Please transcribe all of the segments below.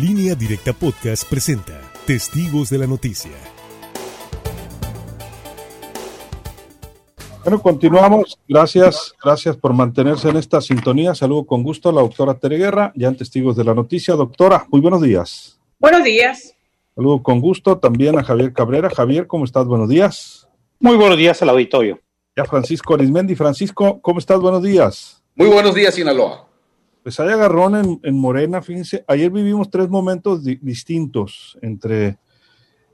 Línea Directa Podcast presenta Testigos de la Noticia. Bueno, continuamos. Gracias, gracias por mantenerse en esta sintonía. Saludo con gusto a la doctora Tere Guerra, ya en Testigos de la Noticia. Doctora, muy buenos días. Buenos días. Saludo con gusto también a Javier Cabrera. Javier, ¿cómo estás? Buenos días. Muy buenos días al auditorio. Ya Francisco Arismendi. Francisco, ¿cómo estás? Buenos días. Muy buenos días, Sinaloa. Pues hay agarrón en, en Morena, fíjense, ayer vivimos tres momentos di distintos entre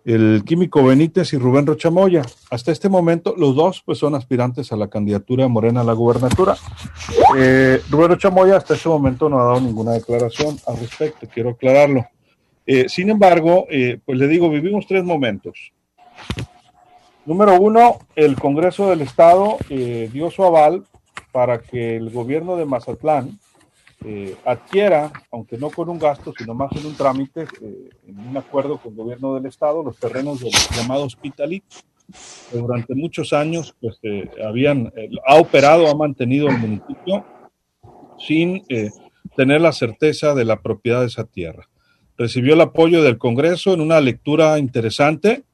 el químico Benítez y Rubén Rochamoya. Hasta este momento, los dos pues son aspirantes a la candidatura de Morena a la gubernatura. Eh, Rubén Rochamoya hasta este momento no ha dado ninguna declaración al respecto, quiero aclararlo. Eh, sin embargo, eh, pues le digo, vivimos tres momentos. Número uno, el Congreso del Estado dio su aval para que el gobierno de Mazatlán eh, adquiera, aunque no con un gasto, sino más en un trámite, eh, en un acuerdo con el gobierno del Estado, los terrenos del llamado Hospitalit, que durante muchos años pues, eh, habían, eh, ha operado, ha mantenido el municipio sin eh, tener la certeza de la propiedad de esa tierra. Recibió el apoyo del Congreso en una lectura interesante,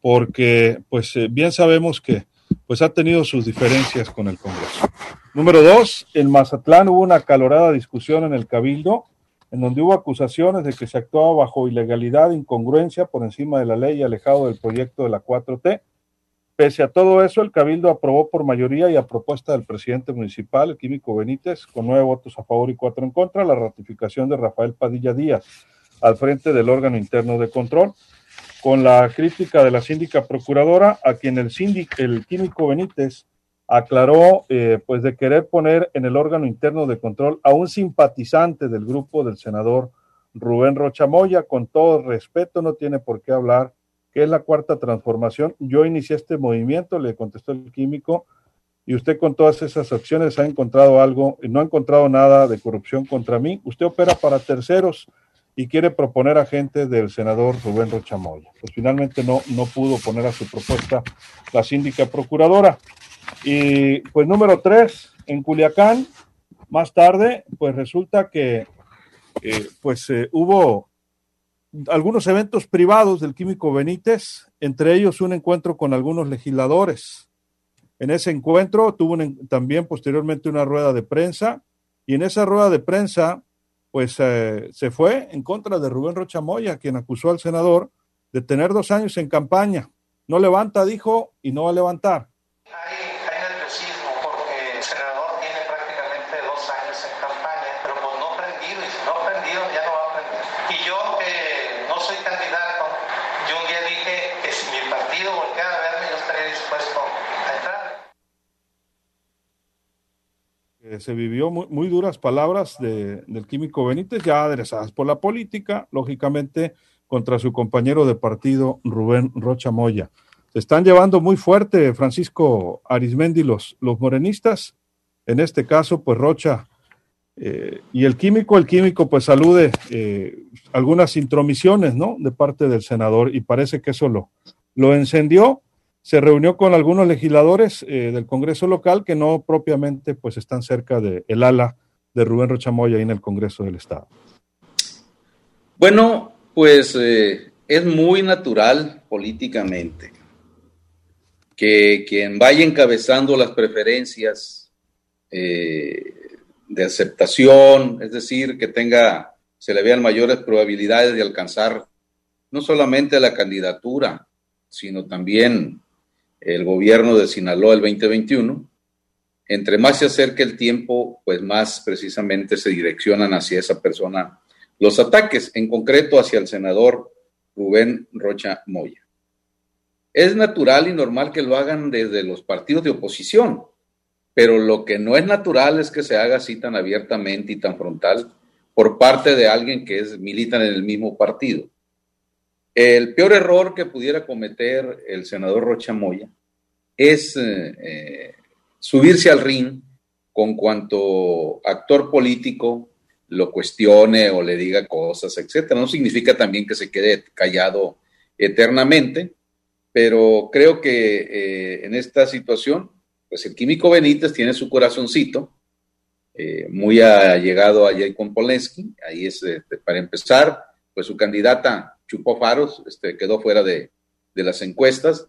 porque pues bien sabemos que pues ha tenido sus diferencias con el Congreso. Número dos, en Mazatlán hubo una acalorada discusión en el Cabildo, en donde hubo acusaciones de que se actuaba bajo ilegalidad, incongruencia por encima de la ley y alejado del proyecto de la 4T. Pese a todo eso, el Cabildo aprobó por mayoría y a propuesta del presidente municipal, el químico Benítez, con nueve votos a favor y cuatro en contra, la ratificación de Rafael Padilla Díaz al frente del órgano interno de control, con la crítica de la síndica procuradora, a quien el, síndic, el químico Benítez aclaró eh, pues de querer poner en el órgano interno de control a un simpatizante del grupo del senador Rubén Rochamoya, con todo respeto, no tiene por qué hablar, que es la cuarta transformación. Yo inicié este movimiento, le contestó el químico, y usted con todas esas acciones ha encontrado algo, no ha encontrado nada de corrupción contra mí. Usted opera para terceros y quiere proponer a gente del senador Rubén Rochamoya. Pues finalmente no, no pudo poner a su propuesta la síndica procuradora. Y pues número tres, en Culiacán, más tarde, pues resulta que eh, pues eh, hubo algunos eventos privados del químico Benítez, entre ellos un encuentro con algunos legisladores. En ese encuentro tuvo también posteriormente una rueda de prensa y en esa rueda de prensa pues eh, se fue en contra de Rubén Rochamoya, quien acusó al senador de tener dos años en campaña. No levanta, dijo, y no va a levantar. Hay, hay nerviosismo porque el senador tiene prácticamente dos años en campaña, pero pues no prendido, y si no prendido ya no va a prender. Y yo eh, no soy candidato, yo un día dije que si mi partido volteara a verme, yo estaría dispuesto a entrar. Eh, se vivió muy, duras palabras de, del químico Benítez, ya aderezadas por la política, lógicamente contra su compañero de partido Rubén Rocha Moya. Se están llevando muy fuerte, Francisco Arismendi, los, los morenistas, en este caso, pues Rocha eh, y el químico, el químico pues salude eh, algunas intromisiones, ¿no? De parte del senador y parece que eso lo, lo encendió se reunió con algunos legisladores eh, del Congreso local que no propiamente pues están cerca del el ala de Rubén Rochamoya ahí en el Congreso del Estado. Bueno, pues eh, es muy natural políticamente que quien vaya encabezando las preferencias eh, de aceptación, es decir, que tenga, se le vean mayores probabilidades de alcanzar no solamente la candidatura, sino también el gobierno de Sinaloa el 2021, entre más se acerca el tiempo, pues más precisamente se direccionan hacia esa persona los ataques, en concreto hacia el senador Rubén Rocha Moya. Es natural y normal que lo hagan desde los partidos de oposición, pero lo que no es natural es que se haga así tan abiertamente y tan frontal por parte de alguien que es, militan en el mismo partido. El peor error que pudiera cometer el senador Rocha Moya es eh, eh, subirse al ring con cuanto actor político lo cuestione o le diga cosas, etcétera. No significa también que se quede callado eternamente, pero creo que eh, en esta situación, pues el químico Benítez tiene su corazoncito, muy allegado a Jacob Polensky, ahí es para empezar, pues su candidata chupó faros, este, quedó fuera de, de las encuestas,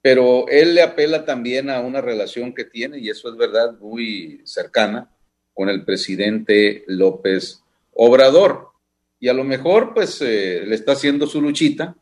pero él le apela también a una relación que tiene, y eso es verdad, muy cercana con el presidente López Obrador. Y a lo mejor, pues, eh, le está haciendo su luchita,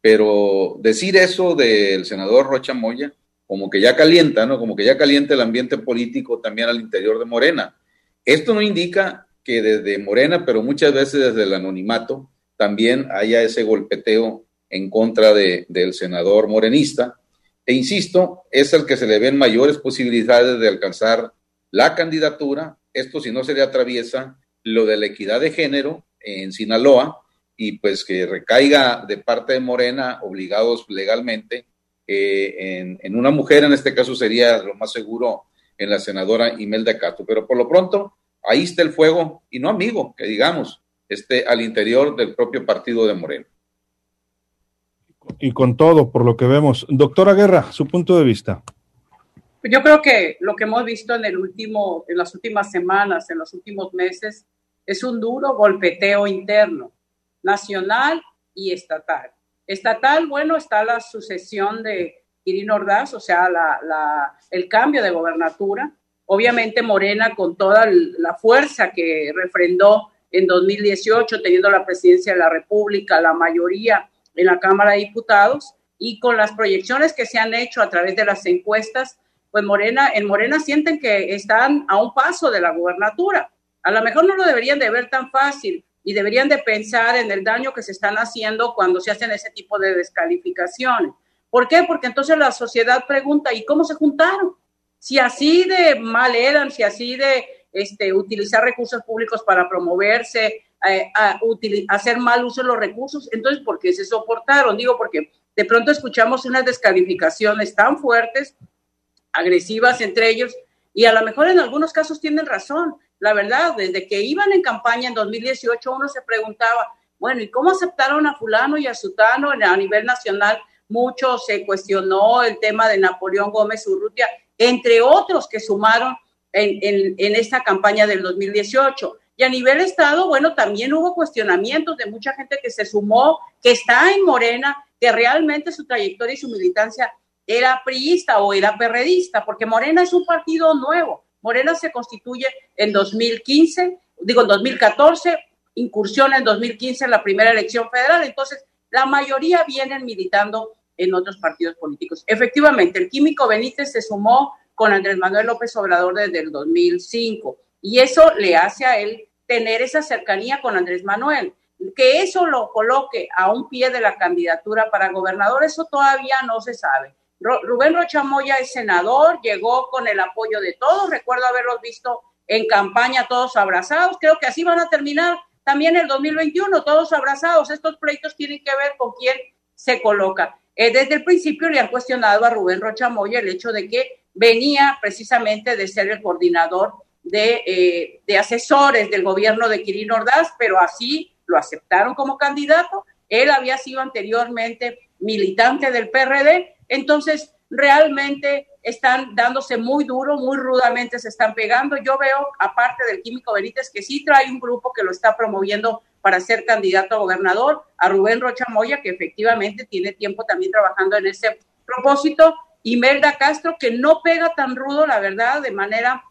pero decir eso del senador Rocha Moya, como que ya calienta, ¿no? Como que ya calienta el ambiente político también al interior de Morena. Esto no indica que desde Morena, pero muchas veces desde el anonimato, también haya ese golpeteo en contra de, del senador morenista. E insisto, es el que se le ven mayores posibilidades de alcanzar la candidatura. Esto si no se le atraviesa lo de la equidad de género en Sinaloa y pues que recaiga de parte de Morena, obligados legalmente, eh, en, una mujer, en este caso sería lo más seguro en la senadora Imelda Cato. Pero por lo pronto, ahí está el fuego, y no amigo, que digamos, esté al interior del propio partido de Morena. Y con todo, por lo que vemos. Doctora Guerra, su punto de vista. Yo creo que lo que hemos visto en el último, en las últimas semanas, en los últimos meses, es un duro golpeteo interno, nacional y estatal. Estatal, bueno, está la sucesión de Quirino Ordaz, o sea, la, el cambio de gobernatura. Obviamente Morena con toda la fuerza que refrendó en 2018, teniendo la presidencia de la República, la mayoría en la Cámara de Diputados, y con las proyecciones que se han hecho a través de las encuestas, pues Morena, en Morena sienten que están a un paso de la gobernatura. A lo mejor no lo deberían de ver tan fácil y deberían de pensar en el daño que se están haciendo cuando se hacen ese tipo de descalificaciones. ¿Por qué? Porque entonces la sociedad pregunta, ¿y cómo se juntaron? Si así de mal eran, si así de este, utilizar recursos públicos para promoverse, hacer mal uso de los recursos, entonces, ¿por qué se soportaron? Digo, porque de pronto escuchamos unas descalificaciones tan fuertes, agresivas entre ellos, y a lo mejor en algunos casos tienen razón. La verdad, desde que iban en campaña en 2018, uno se preguntaba, bueno, ¿y cómo aceptaron a fulano y a sutano a nivel nacional? Mucho se cuestionó el tema de Napoleón Gómez Urrutia, entre otros que sumaron en, en, esta campaña del 2018. Y a nivel Estado, bueno, también hubo cuestionamientos de mucha gente que se sumó, que está en Morena, que realmente su trayectoria y su militancia era priista o era perredista, porque Morena es un partido nuevo. Morena se constituye en 2015, digo en 2014, incursiona en 2015 en la primera elección federal, entonces la mayoría vienen militando en otros partidos políticos. Efectivamente, el químico Benítez se sumó con Andrés Manuel López Obrador desde el 2005 y eso le hace a él tener esa cercanía con Andrés Manuel. Que eso lo coloque a un pie de la candidatura para gobernador, eso todavía no se sabe. Rubén Rochamoya es senador, llegó con el apoyo de todos, recuerdo haberlos visto en campaña todos abrazados, creo que así van a terminar también el 2021, todos abrazados. Estos pleitos tienen que ver con quién se coloca. Eh, desde el principio le han cuestionado a Rubén Rochamoya el hecho de que venía precisamente de ser el coordinador de, eh, de asesores del gobierno de Quirino Ordaz, pero así lo aceptaron como candidato. Él había sido anteriormente militante del PRD entonces, realmente están dándose muy duro, muy rudamente se están pegando. Yo veo, aparte del Químico Benítez, que sí trae un grupo que lo está promoviendo para ser candidato a gobernador, a Rubén Rocha Moya, que efectivamente tiene tiempo también trabajando en ese propósito, y Melda Castro, que no pega tan rudo, la verdad, de manera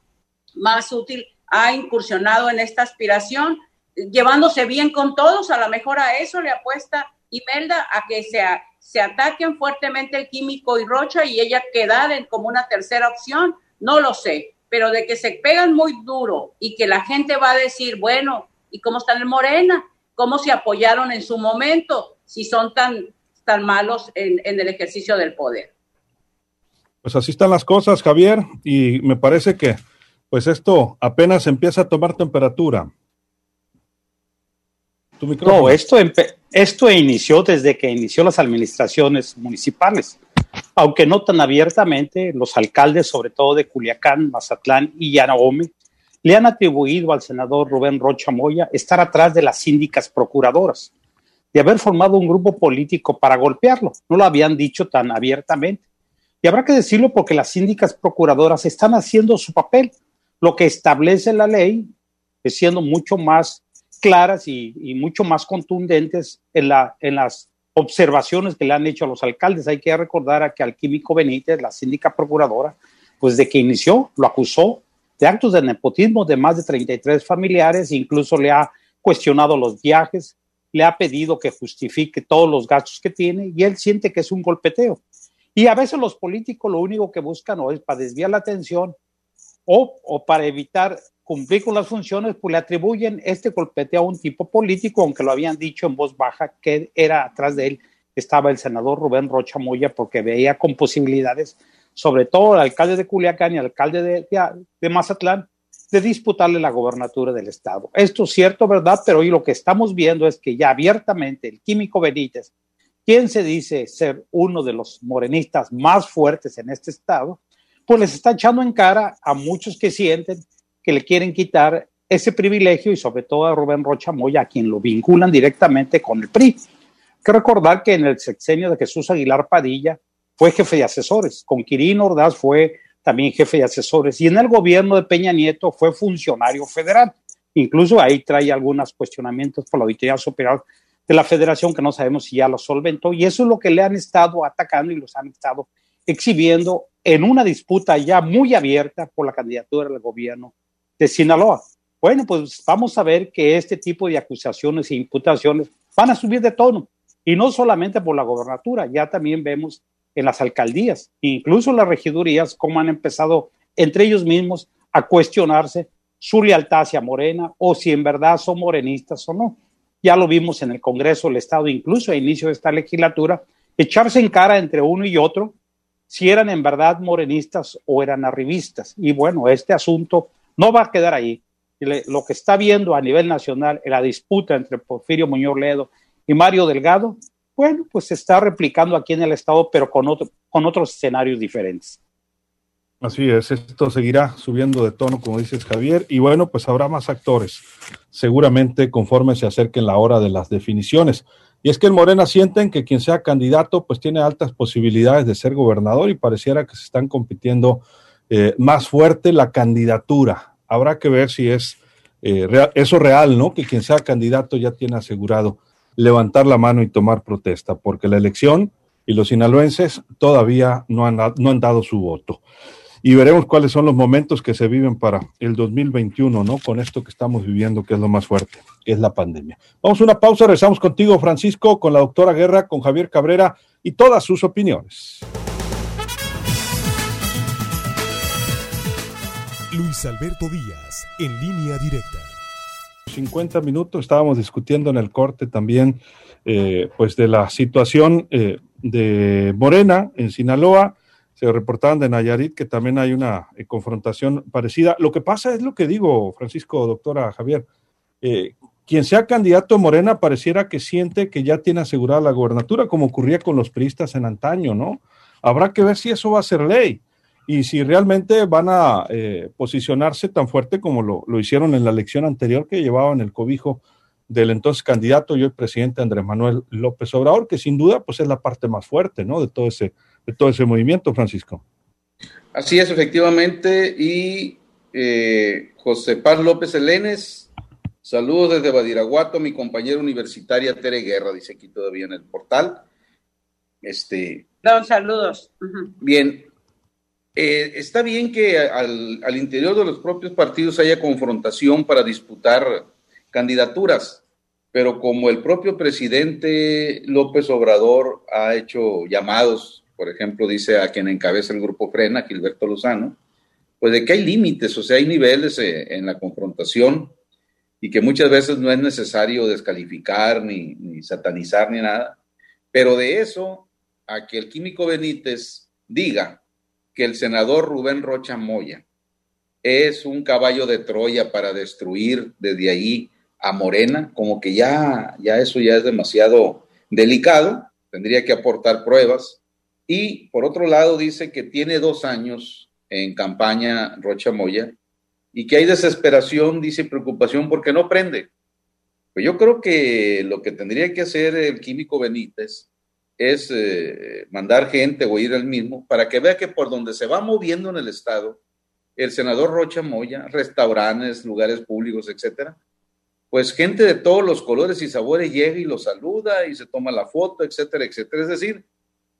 más útil, ha incursionado en esta aspiración, llevándose bien con todos, a lo mejor a eso le apuesta Imelda a que sea se ataquen fuertemente el químico y Rocha y ella quedar como una tercera opción, no lo sé, pero de que se pegan muy duro y que la gente va a decir, bueno, ¿y cómo están en Morena? ¿Cómo se apoyaron en su momento si son tan, tan malos en, en el ejercicio del poder? Pues así están las cosas, Javier, y me parece que pues esto apenas empieza a tomar temperatura. No, esto, esto inició desde que inició las administraciones municipales, aunque no tan abiertamente, los alcaldes, sobre todo de Culiacán, Mazatlán y Yanahome, le han atribuido al senador Rubén Rocha Moya estar atrás de las síndicas procuradoras, de haber formado un grupo político para golpearlo. No lo habían dicho tan abiertamente. Y habrá que decirlo porque las síndicas procuradoras están haciendo su papel, lo que establece la ley, siendo mucho más claras y, mucho más contundentes en las observaciones que le han hecho a los alcaldes. Hay que recordar a que al químico Benítez, la síndica procuradora, pues de que inició, lo acusó de actos de nepotismo de más de 33 familiares, incluso le ha cuestionado los viajes, le ha pedido que justifique todos los gastos que tiene y él siente que es un golpeteo. Y a veces los políticos lo único que buscan o es para desviar la atención o, o para evitar cumplir con las funciones, pues le atribuyen este golpeteo a un tipo político, aunque lo habían dicho en voz baja que era atrás de él estaba el senador Rubén Rocha Moya porque veía con posibilidades, sobre todo el alcalde de Culiacán y el alcalde de, de Mazatlán, de disputarle la gobernatura del estado. Esto es cierto, ¿verdad? Pero hoy lo que estamos viendo es que ya abiertamente el químico Benítez, quien se dice ser uno de los morenistas más fuertes en este estado, pues les está echando en cara a muchos que sienten que le quieren quitar ese privilegio y sobre todo a Rubén Rocha Moya, a quien lo vinculan directamente con el PRI. Hay que recordar que en el sexenio de Jesús Aguilar Padilla fue jefe de asesores, con Quirino Ordaz fue también jefe de asesores, y en el gobierno de Peña Nieto fue funcionario federal. Incluso ahí trae algunos cuestionamientos por la Auditoría Superior de la Federación que no sabemos si ya lo solventó, y eso es lo que le han estado atacando y los han estado exhibiendo en una disputa ya muy abierta por la candidatura del gobierno de Sinaloa. Bueno, pues vamos a ver que este tipo de acusaciones e imputaciones van a subir de tono, y no solamente por la gobernatura, ya también vemos en las alcaldías, incluso las regidurías, cómo han empezado entre ellos mismos a cuestionarse su lealtad hacia Morena o si en verdad son morenistas o no. Ya lo vimos en el Congreso del Estado, incluso a inicio de esta legislatura, echarse en cara entre uno y otro si eran en verdad morenistas o eran arribistas. Y bueno, este asunto no va a quedar ahí. Lo que está viendo a nivel nacional en la disputa entre Porfirio Muñoz Ledo y Mario Delgado bueno, pues se está replicando aquí en el Estado, pero con, otro, con otros escenarios diferentes. Así es, esto seguirá subiendo de tono, como dices Javier, y bueno, pues habrá más actores, seguramente conforme se acerquen la hora de las definiciones. Y es que en Morena sienten que quien sea candidato, pues tiene altas posibilidades de ser gobernador y pareciera que se están compitiendo eh, más fuerte la candidatura. Habrá que ver si es eh, eso real, ¿no? Que quien sea candidato ya tiene asegurado levantar la mano y tomar protesta, porque la elección y los sinaloenses todavía no han dado su voto. Y veremos cuáles son los momentos que se viven para el 2021, ¿no? Con esto que estamos viviendo, que es lo más fuerte, que es la pandemia. Vamos a una pausa, regresamos contigo, Francisco, con la doctora Guerra, con Javier Cabrera y todas sus opiniones. Luis Alberto Díaz, en línea directa. 50 minutos estábamos discutiendo en el corte también eh, pues de la situación eh, de Morena en Sinaloa. Se reportaban de Nayarit que también hay una eh, confrontación parecida. Lo que pasa es lo que digo, Francisco, doctora Javier. quien sea candidato Morena pareciera que siente que ya tiene asegurada la gobernatura, como ocurría con los priistas en antaño, ¿no? Habrá que ver si eso va a ser ley y si realmente van a eh, posicionarse tan fuerte como lo, lo, hicieron en la elección anterior que llevaban el cobijo del entonces candidato y hoy presidente Andrés Manuel López Obrador, que sin duda pues es la parte más fuerte ¿no? de, todo ese, de todo ese movimiento, Francisco. Así es, efectivamente, y eh, José Paz López Elenes, saludos desde Badiraguato, mi compañera universitaria Tere Guerra, dice aquí todavía en el portal. Este, Don, saludos. Bien, eh, está bien que al, al, interior de los propios partidos haya confrontación para disputar candidaturas, pero como el propio presidente López Obrador ha hecho llamados, por ejemplo, dice a quien encabeza el grupo Frena, Gilberto Lozano, pues de que hay límites, o sea, hay niveles eh, en la confrontación y que muchas veces no es necesario descalificar ni, ni satanizar ni nada, pero de eso a que el químico Benítez diga que el senador Rubén Rocha Moya es un caballo de Troya para destruir desde ahí a Morena, como que ya, ya eso ya es demasiado delicado, tendría que aportar pruebas. Y por otro lado dice que tiene dos años en campaña Rocha Moya y que hay desesperación, dice preocupación porque no prende. Pues yo creo que lo que tendría que hacer el químico Benítez es eh, mandar gente o ir al mismo para que vea que por donde se va moviendo en el Estado, el senador Rocha Moya, restaurantes, lugares públicos, etcétera, pues gente de todos los colores y sabores llega y lo saluda y se toma la foto, etcétera, etcétera. Es decir,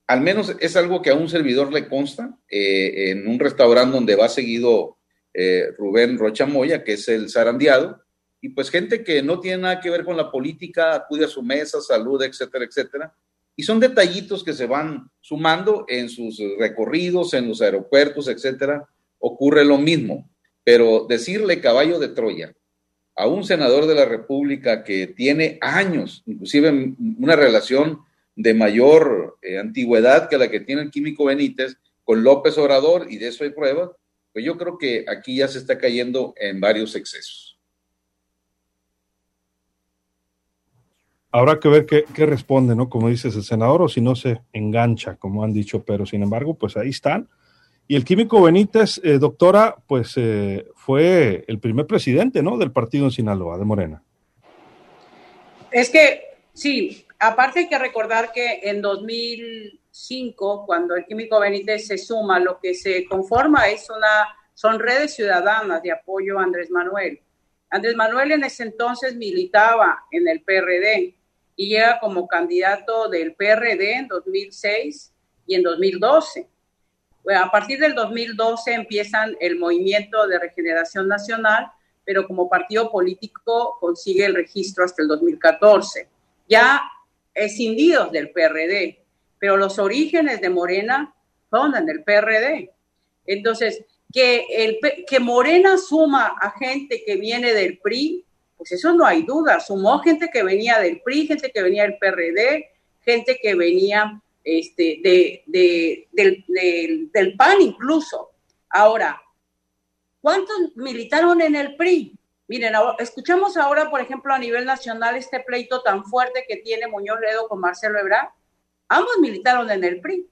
al menos es algo que a un servidor le consta eh, en un restaurante donde va seguido eh, Rubén Rocha Moya, que es el zarandeado, y pues gente que no tiene nada que ver con la política acude a su mesa, saluda, etcétera, etcétera. Y son detallitos que se van sumando en sus recorridos, en los aeropuertos, etcétera. Ocurre lo mismo. Pero decirle caballo de Troya a un senador de la República que tiene años, inclusive una relación de mayor eh, antigüedad que la que tiene el químico Benítez con López Obrador, y de eso hay pruebas, pues yo creo que aquí ya se está cayendo en varios excesos. Habrá que ver qué, responde, ¿no? Como dices el senador, o si no se engancha, como han dicho, pero sin embargo, pues ahí están. Y el químico Benítez, eh, doctora, pues eh, fue el primer presidente, ¿no? Del partido en Sinaloa, de Morena. Es que, sí, aparte hay que recordar que en 2005, cuando el químico Benítez se suma, lo que se conforma es una, son redes ciudadanas de apoyo a Andrés Manuel. Andrés Manuel en ese entonces militaba en el PRD y llega como candidato del PRD en 2006 y en 2012. a partir del 2012 empiezan el movimiento de regeneración nacional, pero como partido político consigue el registro hasta el 2014. Ya escindidos del PRD, pero los orígenes de Morena son en el PRD. Entonces, que, el, que Morena suma a gente que viene del PRI, pues eso no hay duda. Sumó gente que venía del PRI, gente que venía del PRD, gente que venía este, de, del, del PAN incluso. Ahora, ¿cuántos militaron en el PRI? Miren, escuchamos ahora, por ejemplo, a nivel nacional este pleito tan fuerte que tiene Muñoz Ledo con Marcelo Ebrard. Ambos militaron en el PRI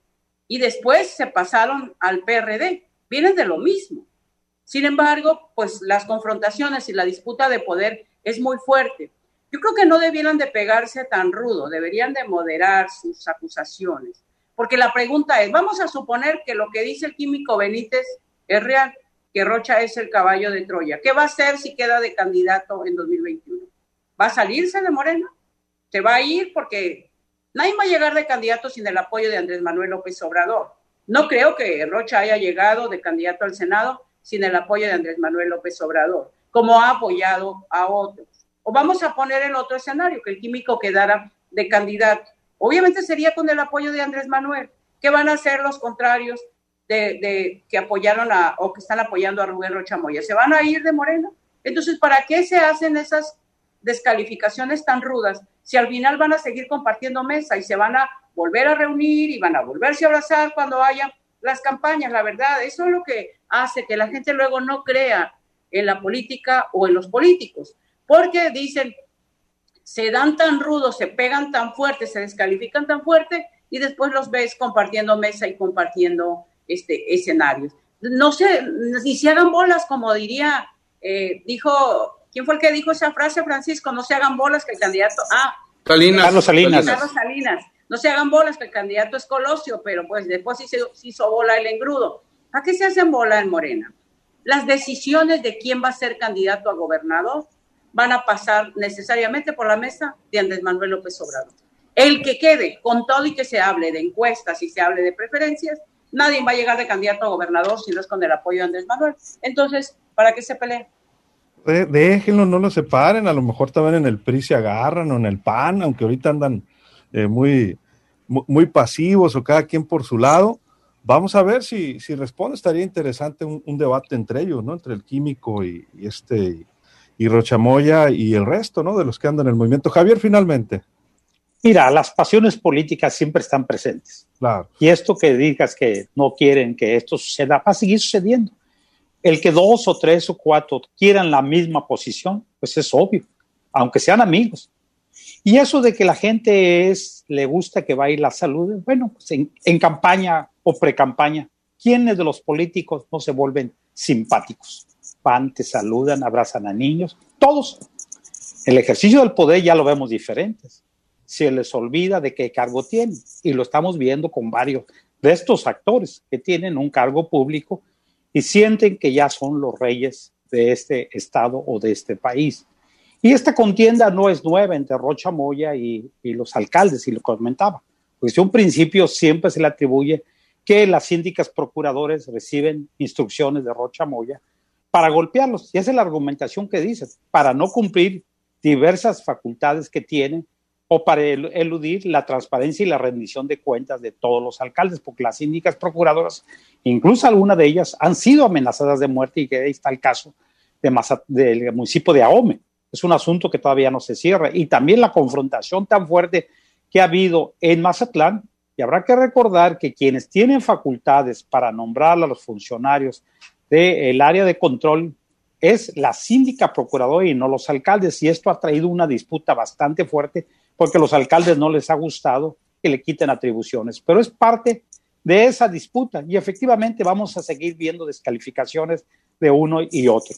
y después se pasaron al PRD. Vienen de lo mismo. Sin embargo, pues las confrontaciones y la disputa de poder es muy fuerte. Yo creo que no debieran de pegarse tan rudo, deberían de moderar sus acusaciones. Porque la pregunta es, vamos a suponer que lo que dice el químico Benítez es real que Rocha es el caballo de Troya. ¿Qué va a hacer si queda de candidato en 2021? ¿Va a salirse de Morena? ¿Se va a ir? Porque nadie va a llegar de candidato sin el apoyo de Andrés Manuel López Obrador. No creo que Rocha haya llegado de candidato al Senado sin el apoyo de Andrés Manuel López Obrador, como ha apoyado a otros. O vamos a poner el otro escenario, que el químico quedara de candidato. Obviamente sería con el apoyo de Andrés Manuel. ¿Qué van a hacer los contrarios de, que apoyaron a, o que están apoyando a Rubén Rocha Moya. ¿Se van a ir de Morena? Entonces, ¿para qué se hacen esas descalificaciones tan rudas si al final van a seguir compartiendo mesa y se van a volver a reunir y van a volverse a abrazar cuando haya las campañas? La verdad, eso es lo que hace que la gente luego no crea en la política o en los políticos, porque dicen, se dan tan rudos, se pegan tan fuerte, se descalifican tan fuerte y después los ves compartiendo mesa y compartiendo este, escenarios. No sé, ni se hagan bolas, como diría, eh, dijo, ¿quién fue el que dijo esa frase, Francisco? No se hagan bolas que el candidato, ah, Salinas. Carlos Salinas. Carlos Salinas. No se hagan bolas que el candidato es Colosio, pero pues después sí se, hizo bola el engrudo. ¿A qué se hacen bola en Morena? Las decisiones de quién va a ser candidato a gobernador van a pasar necesariamente por la mesa de Andrés Manuel López Obrador. El que quede, con todo y que se hable de encuestas y se hable de preferencias, nadie va a llegar de candidato a gobernador si no es con el apoyo de Andrés Manuel. Entonces, ¿para qué se peleen? déjenlo, no lo separen, a lo mejor también en el PRI se agarran o en el PAN, aunque ahorita andan eh, muy, muy, pasivos o cada quien por su lado. Vamos a ver si, si responde, estaría interesante un, debate entre ellos, ¿no? Entre el químico y, y este y Rochamoya y el resto, ¿no? De los que andan en el movimiento. Javier, finalmente. Mira, las pasiones políticas siempre están presentes. Y esto que digas que no quieren que esto suceda, va a seguir sucediendo. El que dos o tres o cuatro quieran la misma posición, pues es obvio, aunque sean amigos. Y eso de que la gente es, le gusta que vaya la salud, bueno, pues en, en campaña o pre-campaña, ¿quiénes de los políticos no se vuelven simpáticos? Van, te saludan, abrazan a niños, todos. El ejercicio del poder ya lo vemos diferentes se les olvida de qué cargo tienen. Y lo estamos viendo con varios de estos actores que tienen un cargo público y sienten que ya son los reyes de este estado o de este país. Y esta contienda no es nueva entre Rocha Moya y, los alcaldes, y lo comentaba. Porque desde un principio siempre se le atribuye que las síndicas procuradores reciben instrucciones de Rocha Moya para golpearlos. Y esa es la argumentación que dice, para no cumplir diversas facultades que tienen o para eludir la transparencia y la rendición de cuentas de todos los alcaldes, porque las síndicas procuradoras, incluso algunas de ellas, han sido amenazadas de muerte y ahí está el caso de del municipio de Ahome. Es un asunto que todavía no se cierra. Y también la confrontación tan fuerte que ha habido en Mazatlán. Y habrá que recordar que quienes tienen facultades para nombrar a los funcionarios del área de control es la síndica procuradora y no los alcaldes. Y esto ha traído una disputa bastante fuerte porque a los alcaldes no les ha gustado que le quiten atribuciones. Pero es parte de esa disputa y efectivamente vamos a seguir viendo descalificaciones de uno y otro.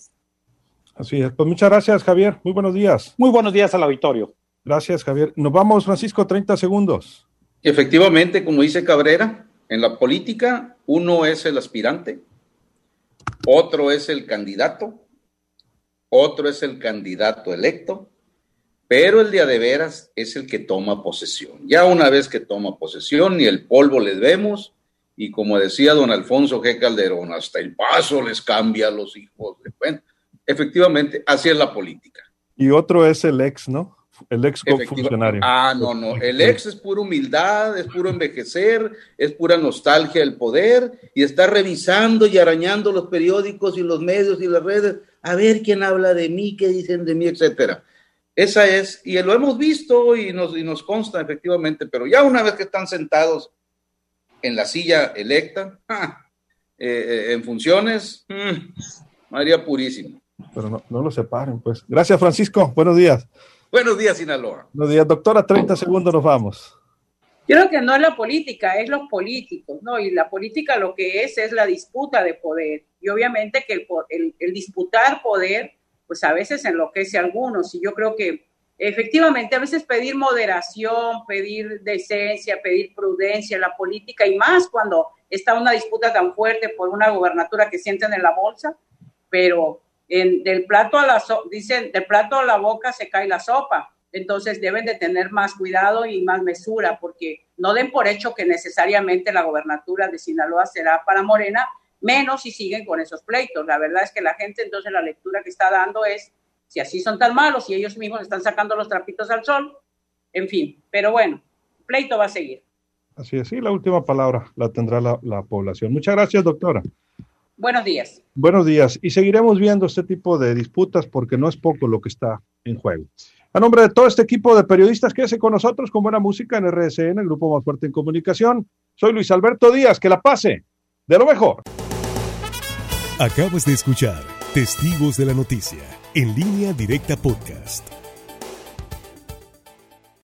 Así es. Pues muchas gracias, Javier. Muy buenos días. Muy buenos días al auditorio. Gracias, Javier. Nos vamos, Francisco, 30 segundos. Efectivamente, como dice Cabrera, en la política uno es el aspirante, otro es el candidato, otro es el candidato electo, pero el día de veras es el que toma posesión. Ya una vez que toma posesión, ni el polvo les vemos, y como decía don Alfonso G. Calderón, hasta el paso les cambia a los hijos. Bueno, efectivamente, así es la política. Y otro es el ex, ¿no? El ex funcionario. Ah, no, no. El ex es pura humildad, es puro envejecer, es pura nostalgia del poder y está revisando y arañando los periódicos y los medios y las redes a ver quién habla de mí, qué dicen de mí, etcétera. Esa es, y lo hemos visto y nos, y nos consta efectivamente, pero ya una vez que están sentados en la silla electa, eh, eh, en funciones, mm, María Purísima. Pero no, no lo separen, pues. Gracias, Francisco. Buenos días. Buenos días, Sinaloa. Buenos días, doctora. 30 segundos nos vamos. Yo creo que no es la política, es los políticos, ¿no? Y la política lo que es es la disputa de poder. Y obviamente que el, el, disputar poder, pues a veces enloquece a algunos. Y yo creo que efectivamente a veces pedir moderación, pedir decencia, pedir prudencia en la política y más cuando está una disputa tan fuerte por una gobernatura que sienten en la bolsa, pero en, del plato a la dicen del plato a la boca se cae la sopa. Entonces deben de tener más cuidado y más mesura porque no den por hecho que necesariamente la gobernatura de Sinaloa será para Morena, menos si siguen con esos pleitos. La verdad es que la gente entonces la lectura que está dando es si así son tan malos y ellos mismos están sacando los trapitos al sol, en fin, pero bueno, pleito va a seguir. Así es, sí, la última palabra la tendrá la, la población. Muchas gracias, doctora. Buenos días. Buenos días. Y seguiremos viendo este tipo de disputas porque no es poco lo que está en juego. A nombre de todo este equipo de periodistas, quédese con nosotros con buena música en RSN, el grupo más fuerte en comunicación. Soy Luis Alberto Díaz, que la pase de lo mejor. Acabas de escuchar Testigos de la Noticia, en línea directa podcast.